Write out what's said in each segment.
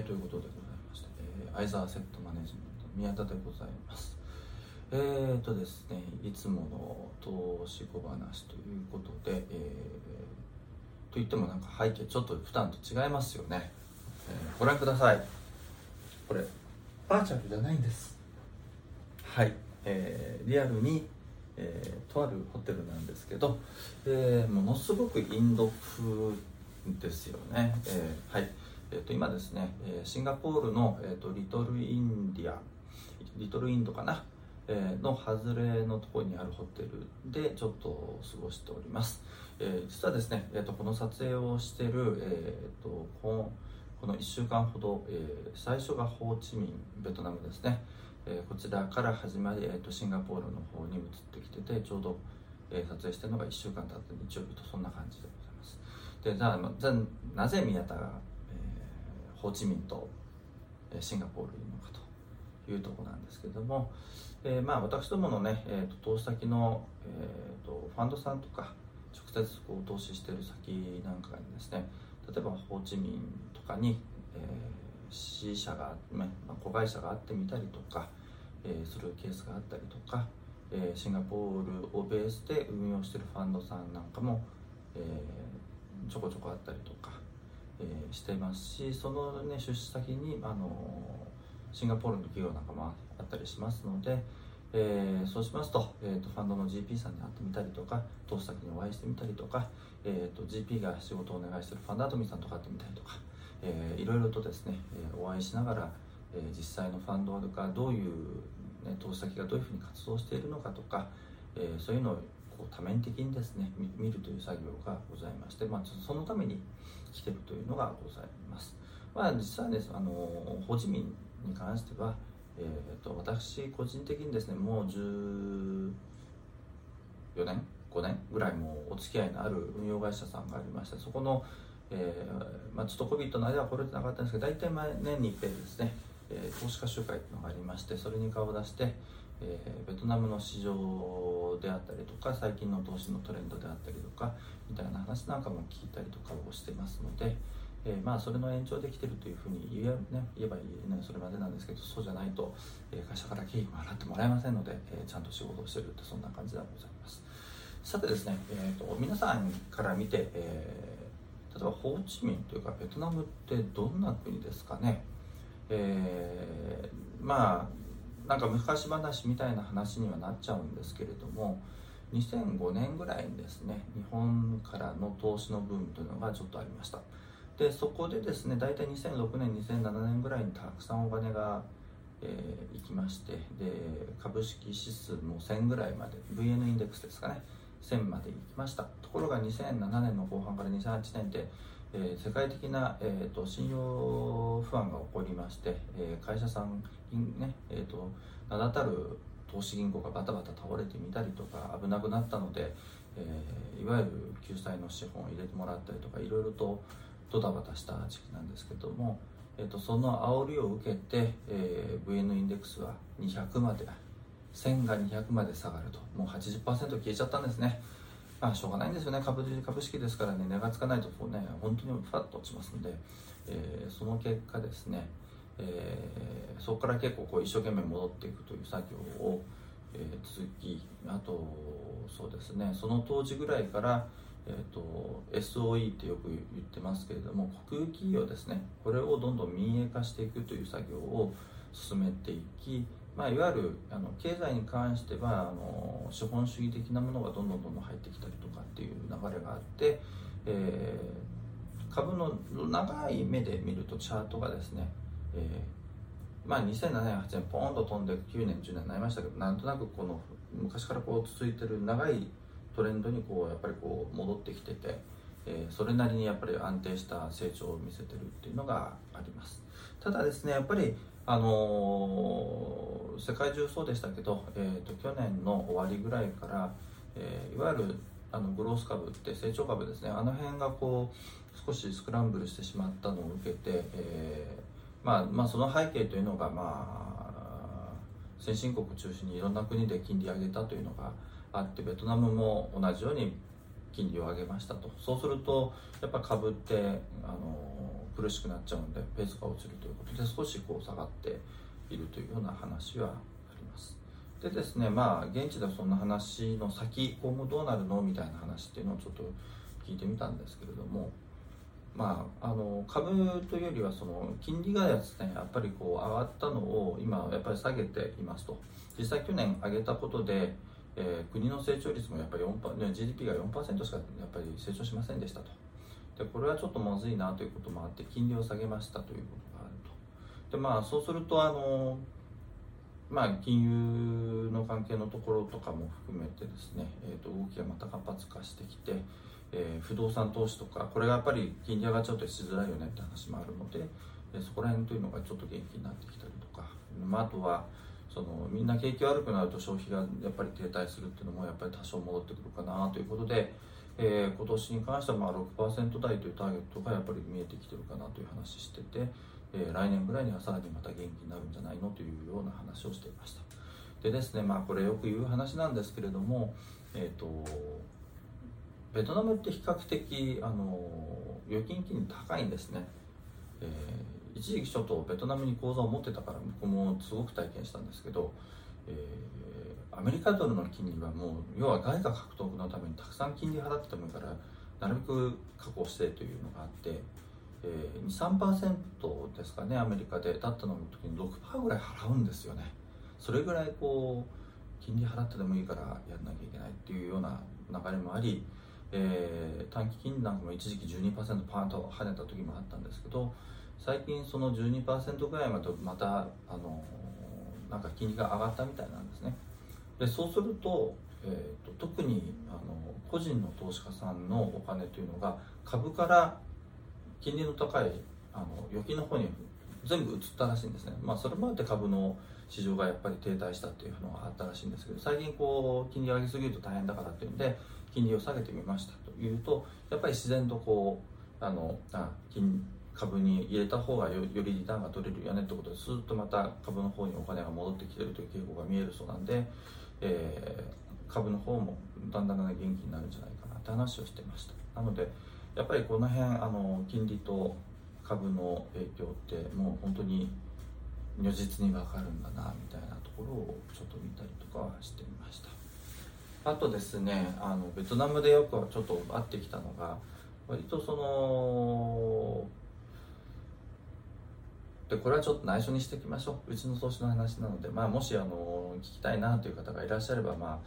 ー、ということでございまして、えー、相沢セットマネジメント宮田でございます。えーとですねいつもの投資小話ということで、えー、と言ってもなんか背景ちょっと普段と違いますよね、えー、ご覧ください。これバーチャルじゃないんです。はい、えー、リアルにえー、とあるホテルなんですけど、えー、ものすごくインド風ですよね、えー、はいえー、と今ですね、えシンガポールの、えーと、リトルインディアリトルインドかな、えの外れのところにあるホテルでちょっと過ごしております、え実はですね、えーと、この撮影をしてる、えーと、このこの1週間ほど、え最初がホーチミンベトナムですね、えこちらから始まり、えー、とシンガポールの方に移ってきててちょうど、え撮影してるのが1週間経って日曜日とそんな感じでございます。でじゃあじゃなぜ宮田がホーチミンとシンガポールにいるのかというところなんですけれども、えー、まあ私どものね、えーと、投資先の、えーと、ファンドさんとか直接こう投資している先なんかにですね例えばホーチミンとかに、えー、C 社が、まあ、子会社があってみたりとか、えー、するケースがあったりとか、えー、シンガポールをベースで運用しているファンドさんなんかも、えー、ちょこちょこあったりとか、えー、してますしその、ね、出資先に、あのシンガポールの企業なんかもあったりしますので、えー、そうしますと,、えーと、ファンドの GP さんに会ってみたりとか投資先にお会いしてみたりとか、えーと、GP が仕事をお願いしてるファンドアトミーさんとか会ってみたりとか、えー、いろいろとですね、え、お会いしながら、えー、実際のファンドがどういう、ね、投資先がどういうふうに活動しているのかとか、えー、そういうのをこう多面的にですね見るという作業がございまして、まあ、そのために来てるというのがございます。まあ、実はですあのホジミンに関しては、えーと、私個人的にですねもう14年5年ぐらいもお付き合いのある運用会社さんがありましてそこの、えーまあ、ちょっと COVID の間は来れてなかったんですけど大体毎年に一遍ですね、えー、投資家集会というのがありましてそれに顔を出して、えー、ベトナムの市場であったりとか最近の投資のトレンドであったりとかみたいな話なんかも聞いたりとかをしてますので、えー、まあそれの延長できてるというふうに言え,、ね、言えばいい、ね、それまでなんですけどそうじゃないと、えー、会社から経費も払ってもらえませんので、えー、ちゃんと仕事をしてるってそんな感じでございます。さてですね、えーと、皆さんから見て、えー、例えばホーチミンというかベトナムってどんな国ですかね、えー、まあなんか昔話みたいな話にはなっちゃうんですけれども2005年ぐらいにですね日本からの投資のブームというのがちょっとありました。でそこでですね大体2006年2007年ぐらいにたくさんお金が、えー、行きましてで株式指数も1000ぐらいまで VN インデックスですかね1000まで行きました。ところが2007年の後半から2008年でえー、世界的な、えーと、信用不安が起こりまして、えー、会社さん、ねえーと、名だたる投資銀行がバタバタ倒れてみたりとか危なくなったので、えー、いわゆる救済の資本を入れてもらったりとかいろいろとドタバタした時期なんですけども、えーと、その煽りを受けて、えー、VN インデックスは200まで1000が200まで下がるともう80%消えちゃったんですね。あ、しょうがないんですよね。株株式ですからね。値がつかないとこうね本当にファッと落ちますので、えー、その結果ですね、えー、そこから結構こう一生懸命戻っていくという作業を、えー、続きあとそうですね。その当時ぐらいからえーと、SOE ってよく言ってますけれども国有企業ですね。これをどんどん民営化していくという作業を進めていきまあ、いわゆるあの経済に関してはあの資本主義的なものがどんどんどんどん入ってきたりとかっていう流れがあって、えー、株の長い目で見るとチャートがですね、えー、まあ、2007年8年ポーンと飛んで9年10年になりましたけどなんとなくこの昔からこう続いてる長いトレンドにこうやっぱりこう戻ってきてて、えー、それなりにやっぱり安定した成長を見せてるっていうのがあります。ただですねやっぱりあのー、世界中そうでしたけど、えーと、去年の終わりぐらいから、えー、いわゆるあのグロース株って成長株ですね。あの辺がこう少しスクランブルしてしまったのを受けて、えー、まあ、まあその背景というのが、まあ、先進国中心にいろんな国で金利上げたというのがあってベトナムも同じように金利を上げましたと。そうするとやっぱ株ってあの苦しくなっちゃうんでペースが落ちるということで少しこう下がっているというような話はあります。でですねまあ現地ではそんな話の先今後どうなるのみたいな話っていうのをちょっと聞いてみたんですけれどもまあ、あの株というよりはその金利がですねやっぱりこう上がったのを今やっぱり下げていますと。実際去年上げたことでえー、国の成長率もやっぱり4 GDP が4%しかやっぱり成長しませんでしたと。でこれはちょっとまずいなということもあって金利を下げましたということがあると。でまあそうするとあのまあ、金融の関係のところとかも含めてですね、えー、と動きがまた活発化してきて、えー、不動産投資とかこれがやっぱり金利上がっちゃうとしづらいよねって話もあるので、え、そこら辺というのがちょっと元気になってきたりとか、まあ、あとはそのみんな景気悪くなると消費がやっぱり停滞するっていうのもやっぱり多少戻ってくるかなということで、えー、今年に関してはまあ6%台というターゲットがやっぱり見えてきてるかなという話してて、えー、来年ぐらいにはさらにまた元気になるんじゃないのというような話をしていました。でですねまあこれよく言う話なんですけれどもえっ、ー、とベトナムって比較的あの預金金利高いんですね、えー一時期ちょっとベトナムに口座を持ってたから僕もすごく体験したんですけど、えー、アメリカドルの金利はもう要は外貨獲得のためにたくさん金利払っててもいいからなるべく確保してというのがあって、えー、23%ですかねアメリカでだったの時に6%ぐらい払うんですよね。それぐらいこう金利払ってでもいいからやんなきゃいけないっていうような流れもあり、えー、短期金利なんかも一時期12%パーンと跳ねた時もあったんですけど最近その12%ぐらいまでまたあのなんか金利が上がったみたいなんですね。でそうすると,、えーと、特にあの個人の投資家さんのお金というのが株から金利の高いあの預金の方に全部移ったらしいんですね、まあ、それまで株の市場がやっぱり停滞したっていうのがあったらしいんですけど最近こう金利上げすぎると大変だからっていうんで金利を下げてみましたというとやっぱり自然とこうあのあ金株に入れた方がよりリターンが取れるよねってことでスーッとまた株の方にお金が戻ってきてるという傾向が見えるそうなんで、えー、株の方もだんだん元気になるんじゃないかなって話をしてました。なのでやっぱりこの辺あの金利と株の影響ってもう本当に如実に分かるんだなみたいなところをちょっと見たりとかはしてみました。あとですねあのベトナムでよくちょっと会ってきたのが割とそのでこれはちょっと内緒にしていきましょう。うちの投資の話なので、まあ、もしあの聞きたいなという方がいらっしゃれば、まあ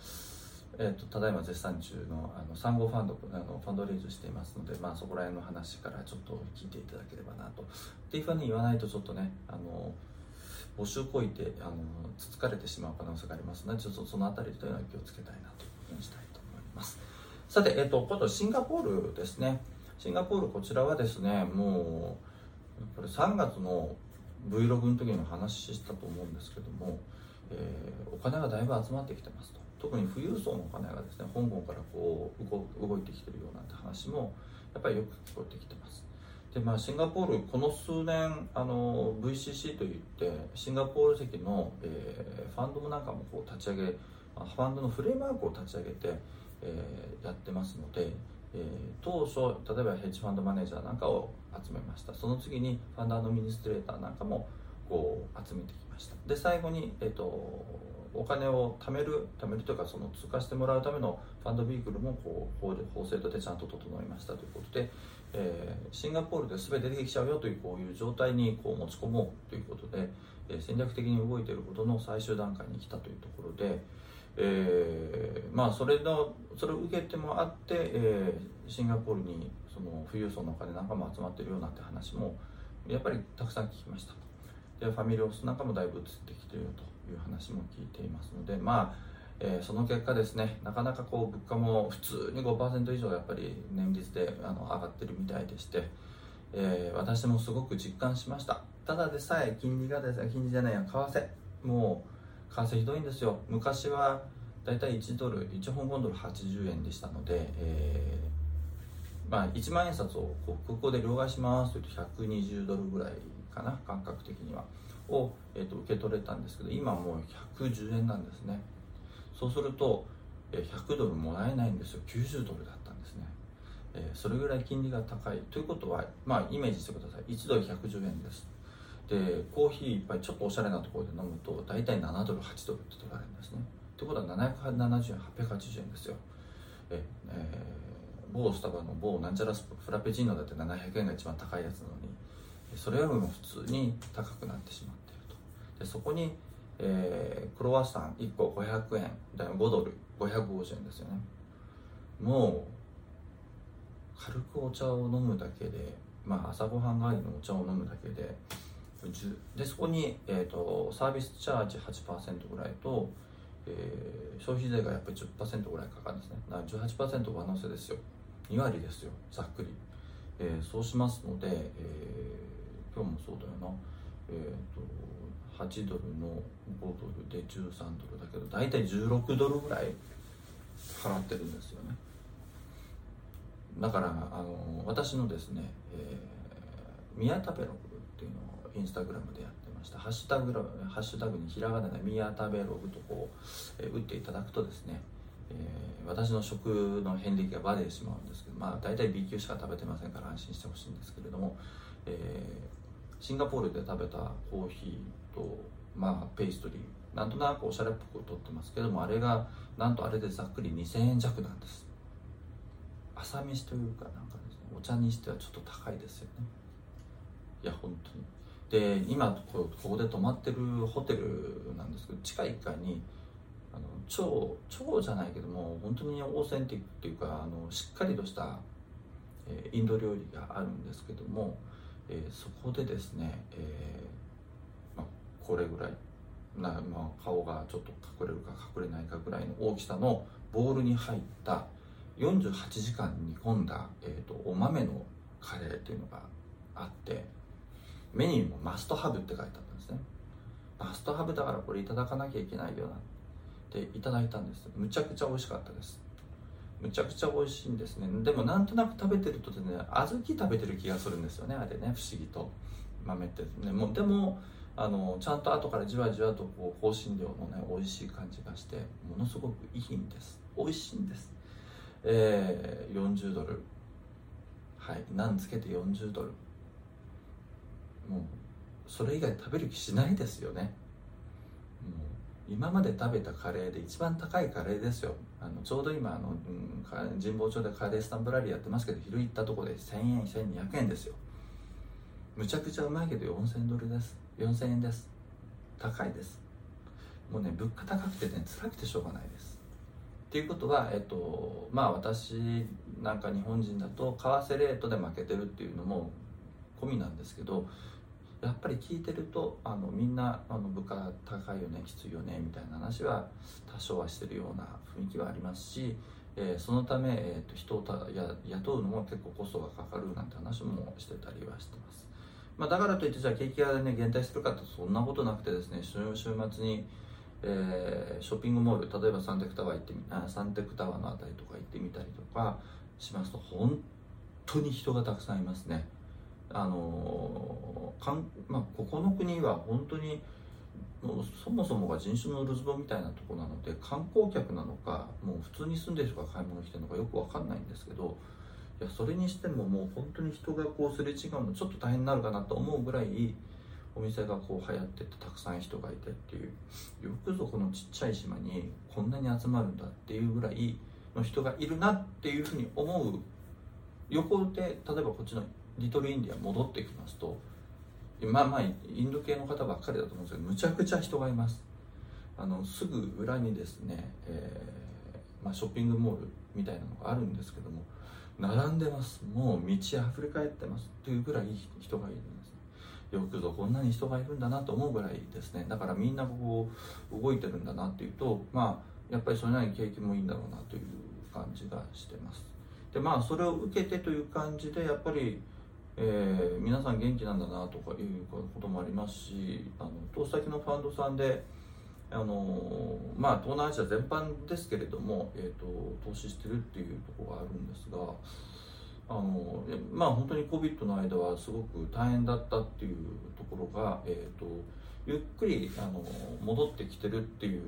えーと、ただいま絶賛中のあの産後ファンドあのファンドレイズしていますので、まあ、そこら辺の話からちょっと聞いていただければなと。っていうふうに言わないとちょっとねあの募集こいてあのつつかれてしまう可能性がありますのでちょっとその辺りというのは気をつけたいなというふうにしたいと思います。さて、えーと今度シンガポールですね。シンガポールこちらはですねもうこれ3月の Vlog の時の話したと思うんですけども、えー、お金がだいぶ集まってきてますと。特に富裕層のお金がですね香港からこう動いてきてるようなんて話もやっぱりよく聞こえてきてます。でまあシンガポールこの数年あの VCC といってシンガポール籍の、えー、ファンドもなんかもこう立ち上げファンドのフレームワークを立ち上げて、えー、やってますのでえー、当初例えばヘッジファンドマネージャーなんかを集めました。その次にファンドアドミニストレーターなんかもこう集めてきました。で最後に、えーと、お金を貯める貯めるというかその通過してもらうためのファンドビークルもこう法法制度でちゃんと整いましたということで、えー、シンガポールで全て出てきちゃうよというこういう状態にこう持ち込もうということで、えー、戦略的に動いていることの最終段階に来たというところで、えー、まあそれのそれを受けてもあって、えー、シンガポールにその富裕層のお金なんかも集まってるようなって話もやっぱりたくさん聞きました。でファミリーオフィスなんかもだいぶ移ってきてるよという話も聞いていますのでまあえー、その結果ですねなかなかこう物価も普通に5%以上やっぱり年率であの上がってるみたいでして、えー、私もすごく実感しました。ただでさえ金利がですね金利じゃないや為替。もう為替ひどいんですよ。昔はだいたい1ドル1香港ドル80円でしたので、えー、まあ、1万円札をこう空港で両替しますというと120ドルぐらいかな感覚的には。を、えーと、受け取れたんですけど今もう110円なんですね。そうすると100ドルもらえないんですよ。90ドルだったんですね、え、それぐらい金利が高い。ということはまあイメージしてください。1ドル110円です。でコーヒー一杯ちょっとおしゃれなところで飲むと大体7ドル8ドルって取られるんですね。ということは770円880円ですよ。ええー、某スタバの某なんちゃらスフラペチーノだって700円が一番高いやつなのにそれよりも普通に高くなってしまっていると。でそこに、えー、クロワッサン1個500円だ5ドル550円ですよね。もう軽くお茶を飲むだけでまあ朝ごはん代わりのお茶を飲むだけででそこに、えーと、サービスチャージ8%ぐらいと、えー、消費税がやっぱり10%ぐらいかかるんですね。だから18%上乗せですよ。2割ですよ。ざっくり、えー、そうしますので、えー、今日もそうだよな。え、ー、と8ドルの5ドルで13ドルだけど大体16ドルぐらい払ってるんですよね。だからあの私のですね、えー、宮田ベロ。インスタグラムでやってました。ハッシュタグハッシュタグにひらがなで宮田ベログとこう、えー、打っていただくとですね、えー、私の食の遍歴がバレてしまうんですけどまあ大体 B 級しか食べてませんから安心してほしいんですけれども、えー、シンガポールで食べたコーヒーとまあペーストリーなんとなくおしゃれっぽくとってますけどもあれがなんとあれでざっくり2000円弱なんです。朝飯というかなんかですねお茶にしてはちょっと高いですよね。いや本当に。で今ここで泊まってるホテルなんですけど地下1階にあの超超じゃないけども本当にオーセンティックっていうかあのしっかりとした、えー、インド料理があるんですけども、えー、そこでですね、えーま、これぐらいな、まあ、顔がちょっと隠れるか隠れないかぐらいの大きさのボウルに入った48時間煮込んだ、えーと、お豆のカレーっていうのがあってメニューもマストハブって書いてあったんですね。マストハブだからこれいただかなきゃいけないよなっていただいたんです。むちゃくちゃ美味しかったです。むちゃくちゃ美味しいんですね。でもなんとなく食べてるとでね小豆食べてる気がするんですよね。あれね不思議と。豆ってね。もでもあのちゃんと後からじわじわとこう香辛料のね美味しい感じがしてものすごくいいんです。美味しいんです。えー、40ドル。はい。何つけて40ドル。もうそれ以外食べる気しないですよね。もう今まで食べたカレーで一番高いカレーですよ。あのちょうど今あの、うん、神保町でカレースタンプラリーやってますけど昼行ったとこで1000円1200円ですよ。むちゃくちゃうまいけど4000ドルです。4000円です。高いです。もうね物価高くてね辛くてしょうがないです。っていうことは、えっと、まあ私なんか日本人だと為替レートで負けてるっていうのも込みなんですけどやっぱり聞いてるとあのみんなあの物価高いよねきついよねみたいな話は多少はしてるような雰囲気はありますし、えー、そのため、えーと、人をたや雇うのも結構コストがかかるなんて話もしてたりはしてます。まあ、だからといってじゃあ景気がね減退するかとそんなことなくてですね週末に、えー、ショッピングモール例えばサンテクタワー行ってみあサンテクタワーのあたりとか行ってみたりとかしますと本当に人がたくさんいますねあのかん、まあ、ここの国は本当にもうそもそもが人種のルズボみたいなとこなので観光客なのかもう普通に住んでる人が買い物来てるのかよく分かんないんですけどいやそれにしてももう本当に人がこうすれ違うのちょっと大変になるかなと思うぐらいお店がこう流行っててたくさん人がいてっていうよくぞこのちっちゃい島にこんなに集まるんだっていうぐらいの人がいるなっていうふうに思う横で例えばこっちのリトルインディア戻ってきますとまあまあインド系の方ばっかりだと思うんですけどむちゃくちゃ人がいます。あのすぐ裏にですね、えー、まあ、ショッピングモールみたいなのがあるんですけども並んでます。もう道溢れ返ってます。っていうぐらい人がいるんです。よくぞこんなに人がいるんだなと思うぐらいですね。だからみんなこう動いてるんだなっていうとまあやっぱりそれなりに景気もいいんだろうなという感じがしてます。でまあそれを受けてという感じでやっぱりえー、皆さん元気なんだなとかいうこともありますしあの投資先のファンドさんであのまあ、東南アジア全般ですけれども、えーと、投資してるっていうところがあるんですがあの、まあ、本当に COVID の間はすごく大変だったっていうところが、えーと、ゆっくりあの戻ってきてるっていう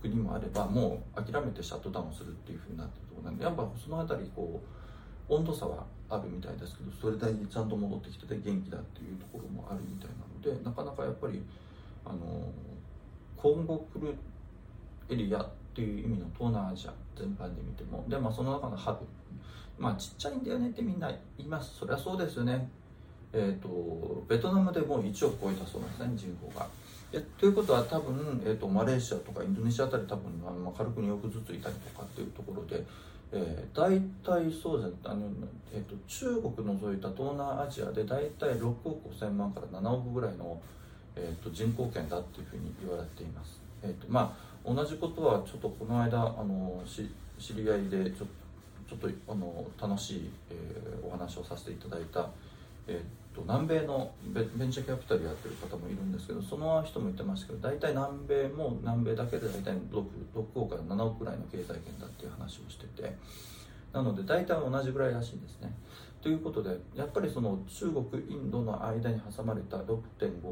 国もあればもう諦めてシャットダウンするっていうふうになってるところなんでやっぱその辺りこう温度差はあるみたいですけどそれなりにちゃんと戻ってきてて元気だっていうところもあるみたいなのでなかなかやっぱりあの今後来るエリアっていう意味の東南アジア全般で見てもで、まあ、その中のハブ。まあちっちゃいんだよねってみんな言います。そりゃそうですよね。えーと、ベトナムでもう1億超えたそうなんですね人口が。えということは多分、えーと、マレーシアとかインドネシアあたり多分あ軽く2億ずついたりとかっていうところで、えー、大体そうですねあの、えーと、中国除いた東南アジアで大体6億5000万から7億ぐらいの、えー、と人口圏だっていうふうに言われています。えーとまあ、同じことはちょっとこの間あのし知り合いでちょちょっとあの楽しい、えー、お話をさせていただいた、えーと南米のベンチャーキャピタルやってる方もいるんですけどその人も言ってましたけど大体南米も南米だけで大体 6, 6億から7億ぐらいの経済圏だっていう話をしててなので大体同じぐらいらしいんですね。ということでやっぱりその中国インドの間に挟まれた6.5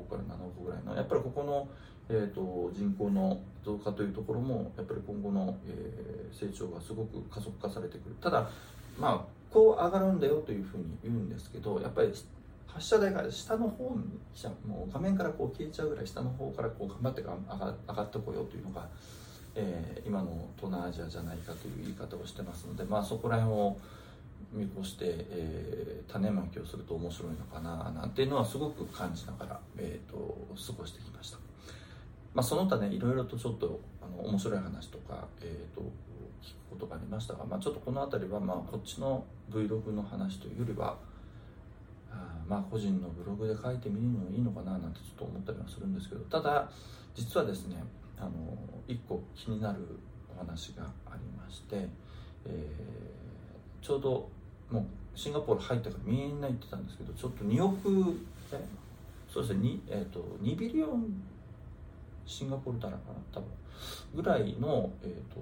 から7億ぐらいのやっぱりここの、えーと、人口の増加というところもやっぱり今後の、えー、成長がすごく加速化されてくるただまあこう上がるんだよというふうに言うんですけどやっぱり発射台が下の方に来ちゃうもう画面からこう消えちゃうぐらい下の方からこう頑張って上が上がってこようというのが、えー、今の東南アジアじゃないかという言い方をしてますので、まあ、そこら辺を見越して、えー、種まきをすると面白いのかななんていうのはすごく感じながら、えーと、過ごしてきました、まあ、その他ねいろいろとちょっとあの面白い話とか、えーと、聞くことがありましたが、まあ、ちょっとこの辺りは、まあ、こっちの Vlog の話というよりはまあ個人のブログで書いてみるのもいいのかななんてちょっと思ったりはするんですけどただ実はですねあの1個気になるお話がありまして、えー、ちょうどもうシンガポール入ったからみんな言ってたんですけどちょっと2億そうですね 2,、えーと、2ビリオンシンガポールダラかな多分。ぐらいの、えーと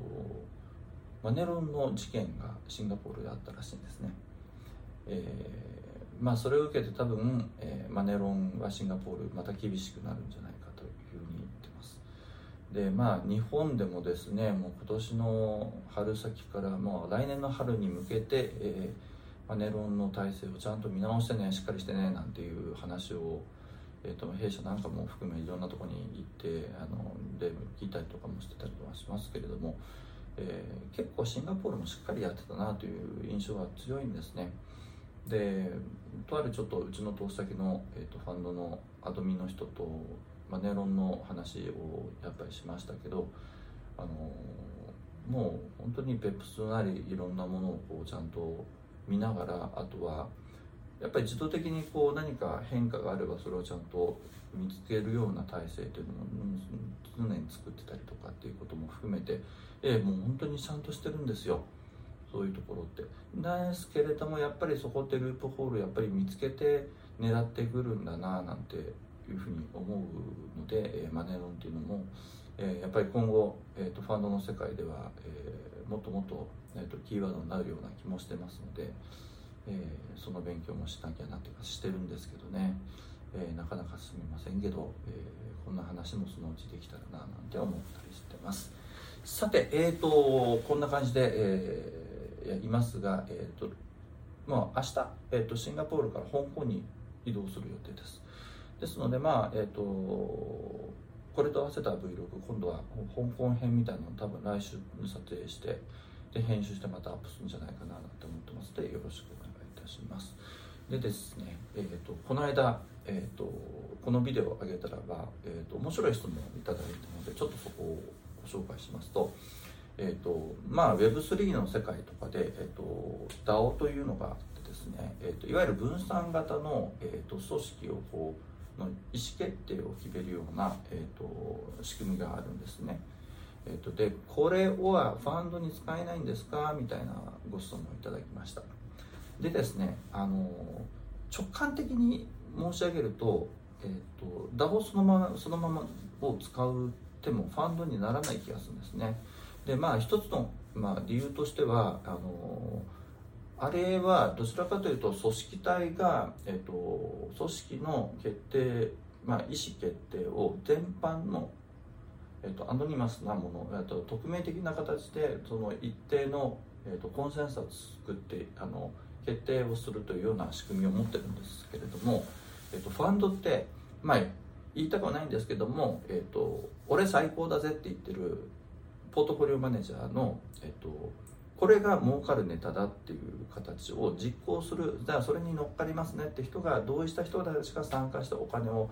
マネロンの事件がシンガポールであったらしいんですね。えーまあ、それを受けて多分、えー、マネロンはシンガポールまた厳しくなるんじゃないかというふうに言ってますでまあ日本でもですねもう今年の春先からもう来年の春に向けて、えー、マネロンの体制をちゃんと見直してねしっかりしてねなんていう話をえーと、弊社なんかも含めいろんなところに行ってあので聞いたりとかもしてたりはしますけれども、えー、結構シンガポールもしっかりやってたなという印象が強いんですね。でとあるちょっとうちの投資先の、えーと、ファンドのアドミンの人と、まあ、ネロンの話をやっぱりしましたけどあのもう本当にペップスなりいろんなものをこうちゃんと見ながらあとはやっぱり自動的にこう何か変化があればそれをちゃんと見つけるような体制というのも常に作ってたりとかっていうことも含めて、えー、もう本当にちゃんとしてるんですよ。そういうところって。なんですけれどもやっぱりそこってループホールやっぱり見つけて狙ってくるんだななんていうふうに思うので、えー、マネロンっていうのも、えー、やっぱり今後、えーと、ファンドの世界では、えー、もっともっと,、えーと、キーワードになるような気もしてますので、えー、その勉強もしなきゃなってかしてるんですけどね、えー、なかなか進みませんけど、えー、こんな話もそのうちできたらななんて思ったりしてます。さてえーとこんな感じで、えーいますが、えーとまあ、明日、えーと、シンガポールから香港に移動する予定です。ですのでまあえっ、ー、とこれと合わせた Vlog 今度は香港編みたいなのを多分来週に撮影してで編集してまたアップするんじゃないかなと思ってます。のでよろしくお願いいたします。でですね、えーと、この間、えーと、このビデオを上げたらば、えーと、面白い質問をいただいたのでちょっとそこをご紹介しますとえーとまあ、Web3 の世界とかで、えーと、DAO というのがあってですね、えーと、いわゆる分散型の、えーと、組織をこうの意思決定を決めるような、えー、と仕組みがあるんですね。えー、とでこれはファンドに使えないんですか？みたいなご質問をいただきました。でですねあの直感的に申し上げると,、えー、と DAO そのままそのままを使う手もファンドにならない気がするんですね。でまあ一つの、まあ、理由としてはあのあれはどちらかというと組織体が、えっと、組織の決定、まあ、意思決定を全般の、えーと、アノニマスなもの、えーと、匿名的な形でその一定の、えーと、コンセンサスを作ってあの決定をするというような仕組みを持ってるんですけれども、えー、とファンドってまあ言いたくはないんですけども、えー、と俺最高だぜって言ってるポートフォリオマネージャーの、えー、とこれが儲かるネタだっていう形を実行する。じゃあそれに乗っかりますねって人が同意した人たちが参加してお金を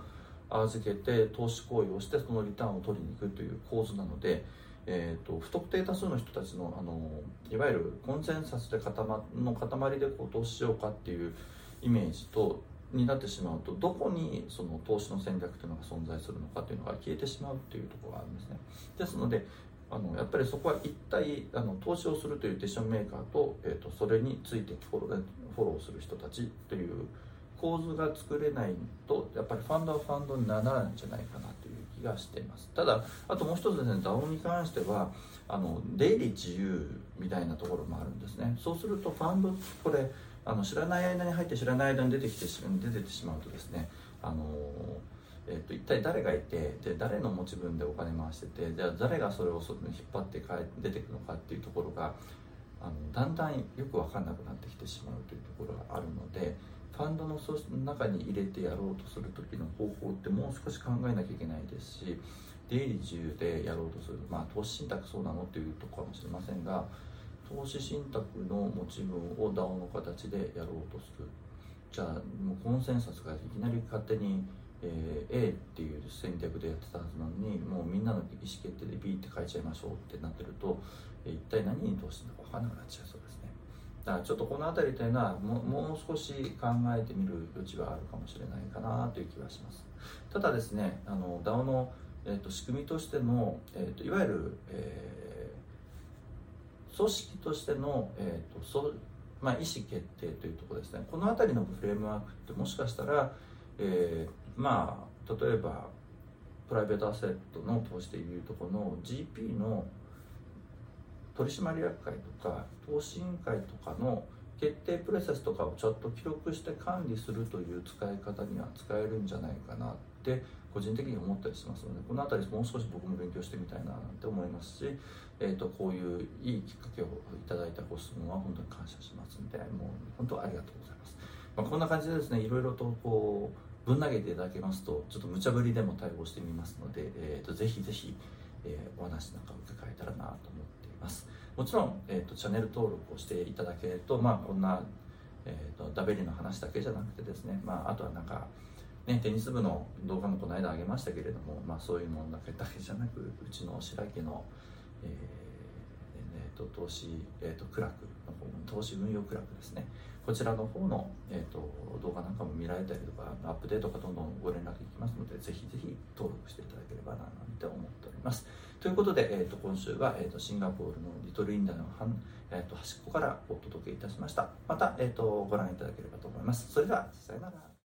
預けて投資行為をしてそのリターンを取りに行くという構図なので、えーと、不特定多数の人たちのあのいわゆるコンセンサスで固まの塊でこう投資しようかっていうイメージとになってしまうとどこにその投資の戦略というのが存在するのかというのが消えてしまうというところがあるんですね。ですのであのやっぱりそこは一体あの投資をするというディションメーカーと,、えーと、それについてフォローフォローする人たちという構図が作れないとやっぱりファンドはファンドにならないんじゃないかなという気がしています。ただあともう一つですね DAO に関してはあの出入り自由みたいなところもあるんですね。そうするとファンドこれあの知らない間に入って知らない間に出てきて出ててしまうとですねあのえーと、一体誰がいてで誰の持ち分でお金回しててじゃあ誰がそれをそ引っ張って出てくのかっていうところがあのだんだんよく分かんなくなってきてしまうというところがあるのでファンドの中に入れてやろうとする時の方法ってもう少し考えなきゃいけないですし出入り自由でやろうとするまあ投資信託そうなのっていうとこかもしれませんが投資信託の持ち分を DAO の形でやろうとする。じゃあもうコンセンサスがいきなり勝手にえー、A っていう戦略でやってたはずなのにもうみんなの意思決定で B って書いちゃいましょうってなってると、えー、一体何に投資するのか分からなくなっちゃいそうですね。だからちょっとこの辺りというのはももう少し考えてみる余地はあるかもしれないかなという気はします。ただですねあの DAO の、えーと、仕組みとしての、えーと、いわゆる、えー、組織としての、えーとそまあ、意思決定というところですね。この辺りのフレームワークってもしかしたら、えーまあ例えばプライベートアセットの投資でいうとこの GP の取締役会とか投資委員会とかの決定プロセスとかをちょっと記録して管理するという使い方には使えるんじゃないかなって個人的に思ったりしますのでこの辺りもう少し僕も勉強してみたいなって思いますし、えーと、こういういいきっかけをいただいたご質問は本当に感謝しますのでもう本当ありがとうございます、まあ、こんな感じでですねいろいろとこうぶん投げていただけますとちょっと無茶ぶりでも対応してみますので、えーと、ぜひぜひ、えー、お話なんかを伺えたらなと思っています。もちろん、えーと、チャンネル登録をしていただけると、まあ、こんな、えーと、ダベリの話だけじゃなくてですね、まあ、あとはなんかね、テニス部の動画もこの間あげましたけれども、まあ、そういうものだけだけじゃなくうちの白木の、えーえーと、投資、えーと、クラクの方投資運用クラクですね。こちらの方の、えーと、動画なんかも見られたりとかアップデートがどんどんご連絡いきますのでぜひぜひ登録していただければななんて思っております。ということで、えーと、今週は、えーと、シンガポールのリトルインダの半、えー、と端っこからお届けいたしました。また、えー、とご覧いただければと思います。それではさよなら。